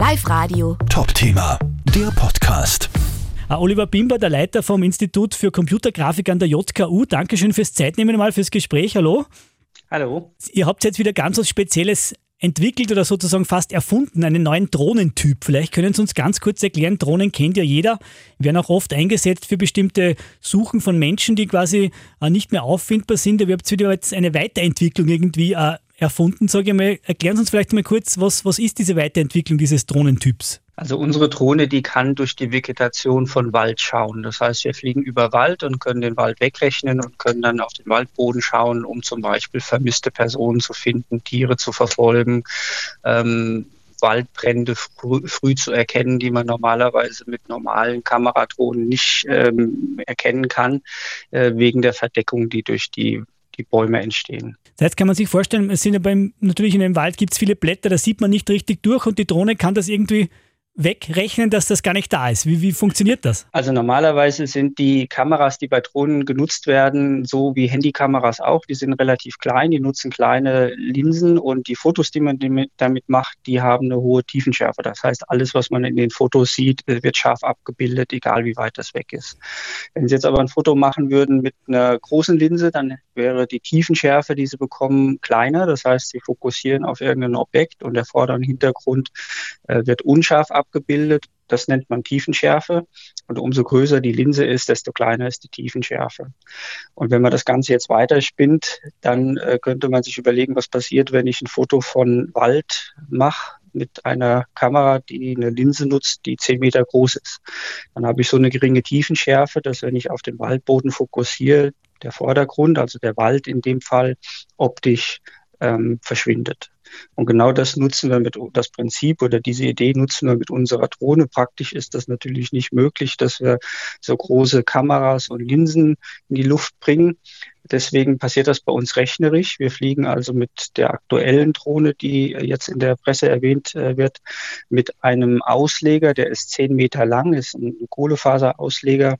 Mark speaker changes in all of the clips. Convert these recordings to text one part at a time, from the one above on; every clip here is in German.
Speaker 1: Live Radio.
Speaker 2: Top-Thema, der Podcast.
Speaker 3: Uh, Oliver Bimber, der Leiter vom Institut für Computergrafik an der JKU. Dankeschön fürs Zeitnehmen mal fürs Gespräch. Hallo.
Speaker 4: Hallo.
Speaker 3: Ihr habt jetzt wieder ganz was Spezielles entwickelt oder sozusagen fast erfunden, einen neuen Drohnentyp. Vielleicht können Sie uns ganz kurz erklären, Drohnen kennt ja jeder, werden auch oft eingesetzt für bestimmte Suchen von Menschen, die quasi äh, nicht mehr auffindbar sind. Ihr habt wieder jetzt eine Weiterentwicklung irgendwie äh, erfunden, sage ich mal. Erklären Sie uns vielleicht mal kurz, was, was ist diese Weiterentwicklung dieses Drohnentyps?
Speaker 4: Also unsere Drohne, die kann durch die Vegetation von Wald schauen. Das heißt, wir fliegen über Wald und können den Wald wegrechnen und können dann auf den Waldboden schauen, um zum Beispiel vermisste Personen zu finden, Tiere zu verfolgen, ähm, Waldbrände früh, früh, zu erkennen, die man normalerweise mit normalen Kameradrohnen nicht ähm, erkennen kann, äh, wegen der Verdeckung, die durch die die Bäume entstehen.
Speaker 3: Heißt, kann man sich vorstellen, es sind ja beim, natürlich in einem Wald gibt es viele Blätter, da sieht man nicht richtig durch und die Drohne kann das irgendwie wegrechnen, dass das gar nicht da ist? Wie, wie funktioniert das?
Speaker 4: Also normalerweise sind die Kameras, die bei Drohnen genutzt werden, so wie Handykameras auch. Die sind relativ klein, die nutzen kleine Linsen und die Fotos, die man damit macht, die haben eine hohe Tiefenschärfe. Das heißt, alles, was man in den Fotos sieht, wird scharf abgebildet, egal wie weit das weg ist. Wenn Sie jetzt aber ein Foto machen würden mit einer großen Linse, dann wäre die Tiefenschärfe, die Sie bekommen, kleiner. Das heißt, Sie fokussieren auf irgendein Objekt und der vordere Hintergrund äh, wird unscharf abgebildet abgebildet. Das nennt man Tiefenschärfe. Und umso größer die Linse ist, desto kleiner ist die Tiefenschärfe. Und wenn man das Ganze jetzt weiterspinnt, dann äh, könnte man sich überlegen, was passiert, wenn ich ein Foto von Wald mache mit einer Kamera, die eine Linse nutzt, die zehn Meter groß ist. Dann habe ich so eine geringe Tiefenschärfe, dass wenn ich auf den Waldboden fokussiere, der Vordergrund, also der Wald in dem Fall, optisch ähm, verschwindet. Und genau das nutzen wir mit das Prinzip oder diese Idee nutzen wir mit unserer Drohne. Praktisch ist das natürlich nicht möglich, dass wir so große Kameras und Linsen in die Luft bringen. Deswegen passiert das bei uns rechnerisch. Wir fliegen also mit der aktuellen Drohne, die jetzt in der Presse erwähnt äh, wird, mit einem Ausleger, der ist zehn Meter lang, ist ein Kohlefaserausleger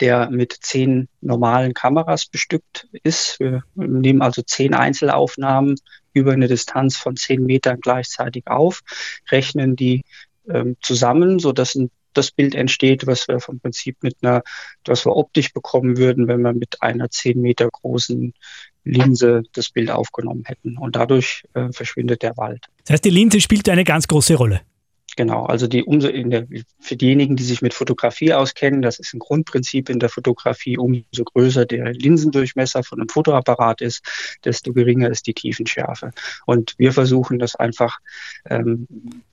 Speaker 4: der mit zehn normalen Kameras bestückt ist. Wir nehmen also zehn Einzelaufnahmen über eine Distanz von zehn Metern gleichzeitig auf, rechnen die ähm, zusammen, sodass ein das Bild entsteht, was wir vom Prinzip mit einer, was wir optisch bekommen würden, wenn wir mit einer zehn Meter großen Linse das Bild aufgenommen hätten. Und dadurch äh, verschwindet der Wald.
Speaker 3: Das heißt, die Linse spielt eine ganz große Rolle.
Speaker 4: Genau, also die umso der, für diejenigen, die sich mit Fotografie auskennen, das ist ein Grundprinzip in der Fotografie, umso größer der Linsendurchmesser von einem Fotoapparat ist, desto geringer ist die Tiefenschärfe. Und wir versuchen das einfach ähm,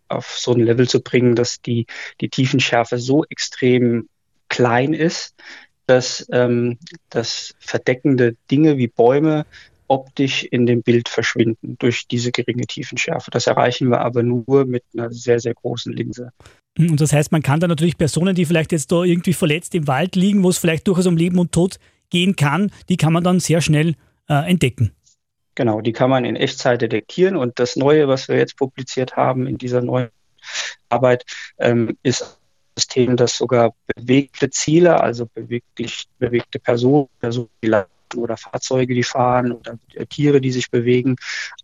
Speaker 4: auf so ein Level zu bringen, dass die, die Tiefenschärfe so extrem klein ist, dass, ähm, dass verdeckende Dinge wie Bäume optisch in dem Bild verschwinden durch diese geringe Tiefenschärfe. Das erreichen wir aber nur mit einer sehr, sehr großen Linse.
Speaker 3: Und das heißt, man kann da natürlich Personen, die vielleicht jetzt da irgendwie verletzt im Wald liegen, wo es vielleicht durchaus um Leben und Tod gehen kann, die kann man dann sehr schnell äh, entdecken.
Speaker 4: Genau, die kann man in Echtzeit detektieren. Und das Neue, was wir jetzt publiziert haben in dieser neuen Arbeit, ähm, ist ein System, das sogar bewegte Ziele, also beweglich, bewegte Personen, Personen, die oder Fahrzeuge, die fahren oder Tiere, die sich bewegen,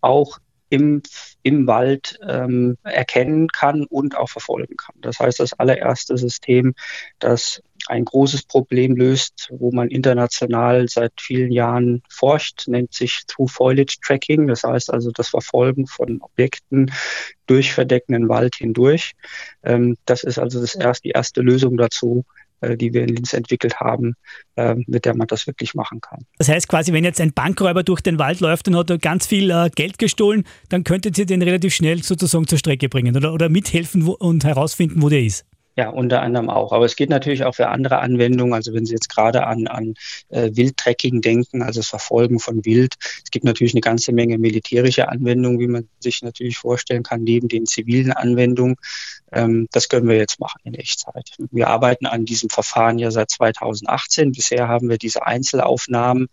Speaker 4: auch im, im Wald ähm, erkennen kann und auch verfolgen kann. Das heißt, das allererste System, das ein großes Problem löst, wo man international seit vielen Jahren forscht, nennt sich Through Foliage Tracking. Das heißt also das Verfolgen von Objekten durch verdeckenden Wald hindurch. Ähm, das ist also das erst, die erste Lösung dazu, äh, die wir in Linz entwickelt haben, äh, mit der man das wirklich machen kann.
Speaker 3: Das heißt quasi, wenn jetzt ein Bankräuber durch den Wald läuft und hat ganz viel äh, Geld gestohlen, dann könntet ihr den relativ schnell sozusagen zur Strecke bringen oder, oder mithelfen und herausfinden, wo der ist.
Speaker 4: Ja, unter anderem auch. Aber es geht natürlich auch für andere Anwendungen. Also wenn Sie jetzt gerade an, an äh, Wildtracking denken, also das Verfolgen von Wild. Es gibt natürlich eine ganze Menge militärische Anwendungen, wie man sich natürlich vorstellen kann, neben den zivilen Anwendungen. Ähm, das können wir jetzt machen in Echtzeit. Wir arbeiten an diesem Verfahren ja seit 2018. Bisher haben wir diese Einzelaufnahmen,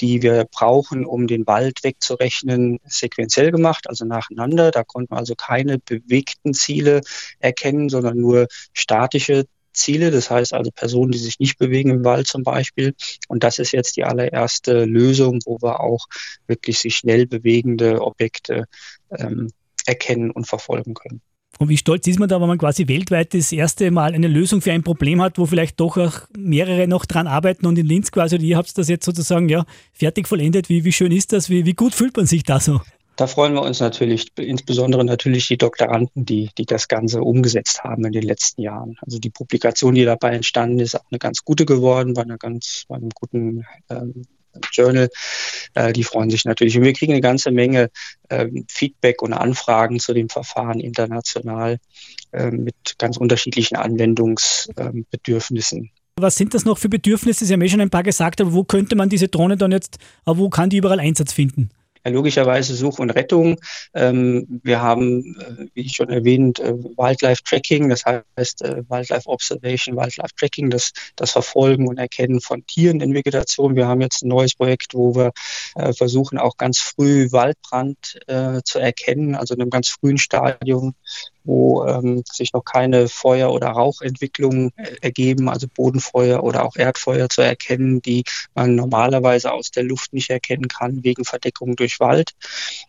Speaker 4: die wir brauchen, um den Wald wegzurechnen, sequenziell gemacht, also nacheinander. Da konnten wir also keine bewegten Ziele erkennen, sondern nur statische Ziele, das heißt also Personen, die sich nicht bewegen im Wald zum Beispiel. Und das ist jetzt die allererste Lösung, wo wir auch wirklich sich schnell bewegende Objekte ähm, erkennen und verfolgen können.
Speaker 3: Und wie stolz ist man da, wenn man quasi weltweit das erste Mal eine Lösung für ein Problem hat, wo vielleicht doch auch mehrere noch dran arbeiten und in Linz quasi, ihr habt das jetzt sozusagen ja fertig vollendet. Wie, wie schön ist das? Wie, wie gut fühlt man sich da so?
Speaker 4: Da freuen wir uns natürlich, insbesondere natürlich die Doktoranden, die, die das Ganze umgesetzt haben in den letzten Jahren. Also die Publikation, die dabei entstanden ist, auch eine ganz gute geworden, bei einer ganz, bei einem guten ähm, Journal. Äh, die freuen sich natürlich. Und wir kriegen eine ganze Menge äh, Feedback und Anfragen zu dem Verfahren international äh, mit ganz unterschiedlichen Anwendungsbedürfnissen.
Speaker 3: Was sind das noch für Bedürfnisse? Sie haben ja schon ein paar gesagt, aber wo könnte man diese Drohne dann jetzt, wo kann die überall Einsatz finden?
Speaker 4: Logischerweise Such und Rettung. Ähm, wir haben, äh, wie schon erwähnt, äh, Wildlife Tracking, das heißt äh, Wildlife Observation, Wildlife Tracking, das, das Verfolgen und Erkennen von Tieren in Vegetation. Wir haben jetzt ein neues Projekt, wo wir äh, versuchen, auch ganz früh Waldbrand zu erkennen, also in einem ganz frühen Stadium wo ähm, sich noch keine Feuer- oder Rauchentwicklungen äh, ergeben, also Bodenfeuer oder auch Erdfeuer zu erkennen, die man normalerweise aus der Luft nicht erkennen kann wegen Verdeckung durch Wald.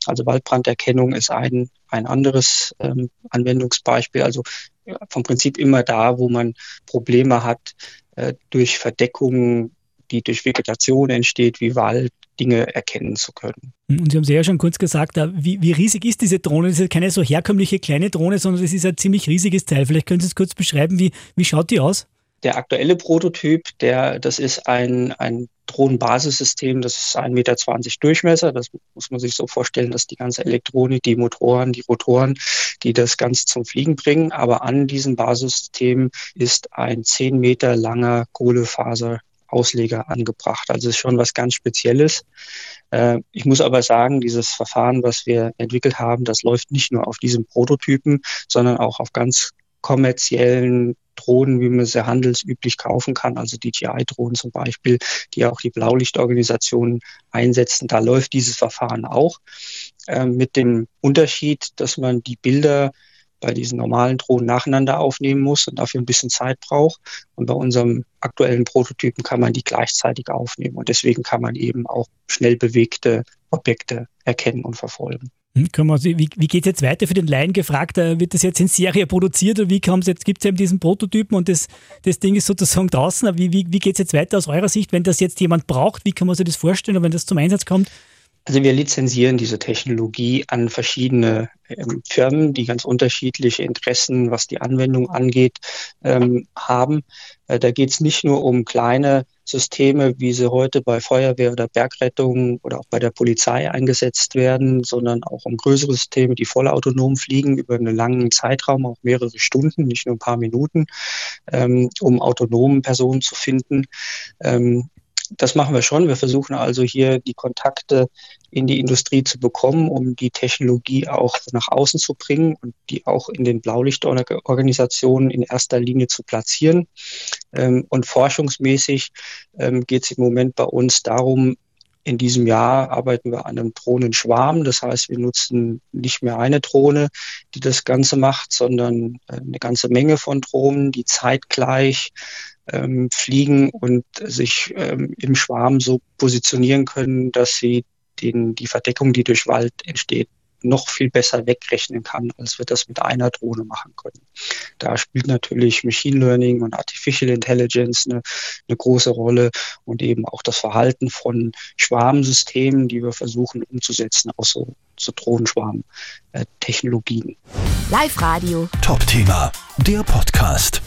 Speaker 4: Also Waldbranderkennung ist ein, ein anderes ähm, Anwendungsbeispiel. Also ja, vom Prinzip immer da, wo man Probleme hat äh, durch Verdeckung die durch Vegetation entsteht, wie Wald, Dinge erkennen zu können.
Speaker 3: Und Sie haben es ja schon kurz gesagt, wie, wie, riesig ist diese Drohne? Das ist keine so herkömmliche kleine Drohne, sondern das ist ein ziemlich riesiges Teil. Vielleicht können Sie es kurz beschreiben, wie, wie schaut die aus?
Speaker 4: Der aktuelle Prototyp, der, das ist ein, ein Drohnenbasissystem, das ist 1,20 Meter Durchmesser. Das muss man sich so vorstellen, dass die ganze Elektronik, die Motoren, die Rotoren, die das Ganze zum Fliegen bringen. Aber an diesem Basissystem ist ein 10 Meter langer Kohlefaser Ausleger angebracht. Also ist schon was ganz Spezielles. Äh, ich muss aber sagen, dieses Verfahren, was wir entwickelt haben, das läuft nicht nur auf diesem Prototypen, sondern auch auf ganz kommerziellen Drohnen, wie man sie handelsüblich kaufen kann, also DJI-Drohnen zum Beispiel, die auch die Blaulichtorganisationen einsetzen. Da läuft dieses Verfahren auch äh, mit dem Unterschied, dass man die Bilder bei diesen normalen Drohnen nacheinander aufnehmen muss und dafür ein bisschen Zeit braucht. Und bei unserem aktuellen Prototypen kann man die gleichzeitig aufnehmen. Und deswegen kann man eben auch schnell bewegte Objekte erkennen und verfolgen.
Speaker 3: Hm, wie, wie geht es jetzt weiter für den Laien gefragt? Wird das jetzt in Serie produziert oder wie kommt es jetzt? Gibt es eben diesen Prototypen und das, das Ding ist sozusagen draußen? Wie, wie, wie geht es jetzt weiter aus eurer Sicht, wenn das jetzt jemand braucht? Wie kann man sich das vorstellen? Und wenn das zum Einsatz kommt,
Speaker 4: also wir lizenzieren diese Technologie an verschiedene ähm, Firmen, die ganz unterschiedliche Interessen, was die Anwendung angeht, ähm, haben. Äh, da geht es nicht nur um kleine Systeme, wie sie heute bei Feuerwehr oder Bergrettung oder auch bei der Polizei eingesetzt werden, sondern auch um größere Systeme, die vollautonom fliegen über einen langen Zeitraum, auch mehrere Stunden, nicht nur ein paar Minuten, ähm, um autonomen Personen zu finden. Ähm, das machen wir schon. Wir versuchen also hier die Kontakte in die Industrie zu bekommen, um die Technologie auch nach außen zu bringen und die auch in den Blaulichtorganisationen in erster Linie zu platzieren. Ähm, und forschungsmäßig ähm, geht es im Moment bei uns darum, in diesem Jahr arbeiten wir an einem Drohnenschwarm. Das heißt, wir nutzen nicht mehr eine Drohne, die das Ganze macht, sondern äh, eine ganze Menge von Drohnen, die zeitgleich ähm, fliegen und sich ähm, im Schwarm so positionieren können, dass sie den, die Verdeckung, die durch Wald entsteht, noch viel besser wegrechnen kann, als wir das mit einer Drohne machen können. Da spielt natürlich Machine Learning und Artificial Intelligence eine, eine große Rolle und eben auch das Verhalten von Schwarmsystemen, die wir versuchen umzusetzen, auch so, so Drohnenschwarm-Technologien.
Speaker 2: Live Radio. Top-Thema, der Podcast.